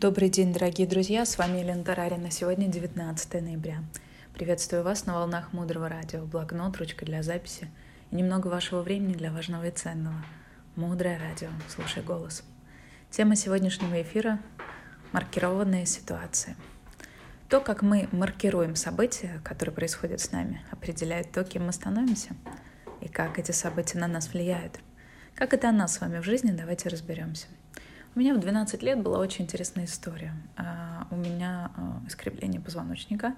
Добрый день, дорогие друзья, с вами Елена Тарарина. Сегодня 19 ноября. Приветствую вас на волнах Мудрого Радио. Блокнот, ручка для записи и немного вашего времени для важного и ценного. Мудрое Радио. Слушай голос. Тема сегодняшнего эфира — маркированные ситуации. То, как мы маркируем события, которые происходят с нами, определяет то, кем мы становимся, и как эти события на нас влияют. Как это о нас с вами в жизни, давайте разберемся. У меня в 12 лет была очень интересная история. А, у меня а, искривление позвоночника.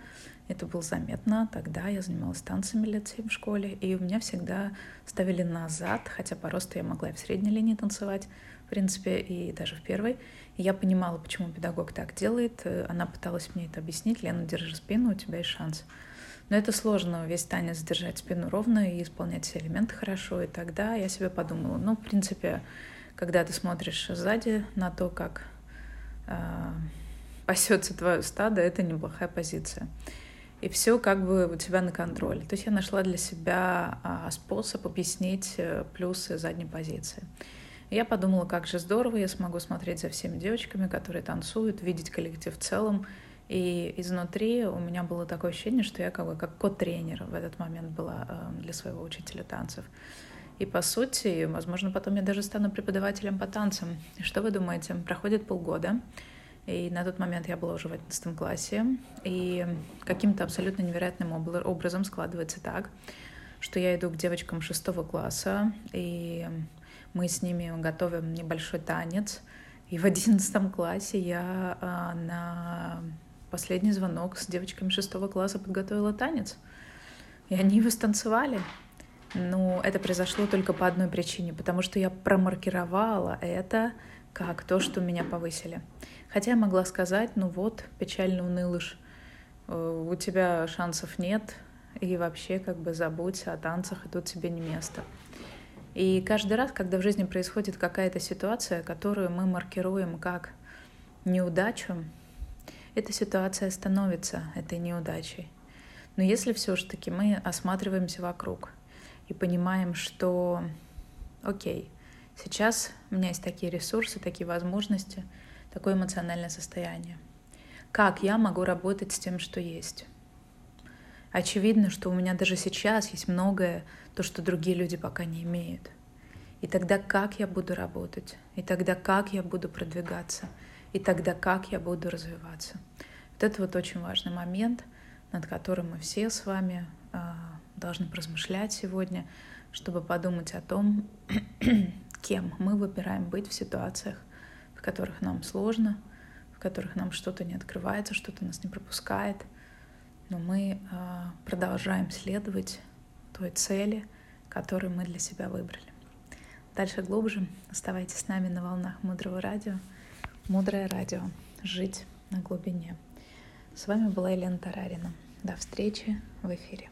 Это было заметно. Тогда я занималась танцами лет 7 в школе, и у меня всегда ставили назад, хотя по росту я могла и в средней линии танцевать, в принципе, и даже в первой. И я понимала, почему педагог так делает. Она пыталась мне это объяснить. Лена, держи спину, у тебя есть шанс. Но это сложно, весь танец держать спину ровно и исполнять все элементы хорошо. И тогда я себе подумала, ну, в принципе, когда ты смотришь сзади на то, как э, пасется твое стадо, это неплохая позиция. И все как бы у тебя на контроле. То есть я нашла для себя а, способ объяснить э, плюсы задней позиции. Я подумала, как же здорово, я смогу смотреть за всеми девочками, которые танцуют, видеть коллектив в целом. И изнутри у меня было такое ощущение, что я как бы как кот-тренер в этот момент была э, для своего учителя танцев. И по сути, возможно, потом я даже стану преподавателем по танцам. Что вы думаете? Проходит полгода, и на тот момент я была уже в 11 классе, и каким-то абсолютно невероятным образом складывается так, что я иду к девочкам шестого класса, и мы с ними готовим небольшой танец. И в одиннадцатом классе я а, на последний звонок с девочками шестого класса подготовила танец. И они его станцевали. Но это произошло только по одной причине, потому что я промаркировала это как то, что меня повысили. Хотя я могла сказать, ну вот, печально унылыш, э, у тебя шансов нет, и вообще как бы забудься о танцах, и тут тебе не место. И каждый раз, когда в жизни происходит какая-то ситуация, которую мы маркируем как неудачу, эта ситуация становится этой неудачей. Но если все-таки мы осматриваемся вокруг — и понимаем, что окей, сейчас у меня есть такие ресурсы, такие возможности, такое эмоциональное состояние. Как я могу работать с тем, что есть? Очевидно, что у меня даже сейчас есть многое, то, что другие люди пока не имеют. И тогда как я буду работать? И тогда как я буду продвигаться? И тогда как я буду развиваться? Вот это вот очень важный момент, над которым мы все с вами а, должны поразмышлять сегодня, чтобы подумать о том, кем мы выбираем быть в ситуациях, в которых нам сложно, в которых нам что-то не открывается, что-то нас не пропускает, но мы э, продолжаем следовать той цели, которую мы для себя выбрали. Дальше глубже. Оставайтесь с нами на волнах Мудрого Радио. Мудрое Радио. Жить на глубине. С вами была Елена Тарарина. До встречи в эфире.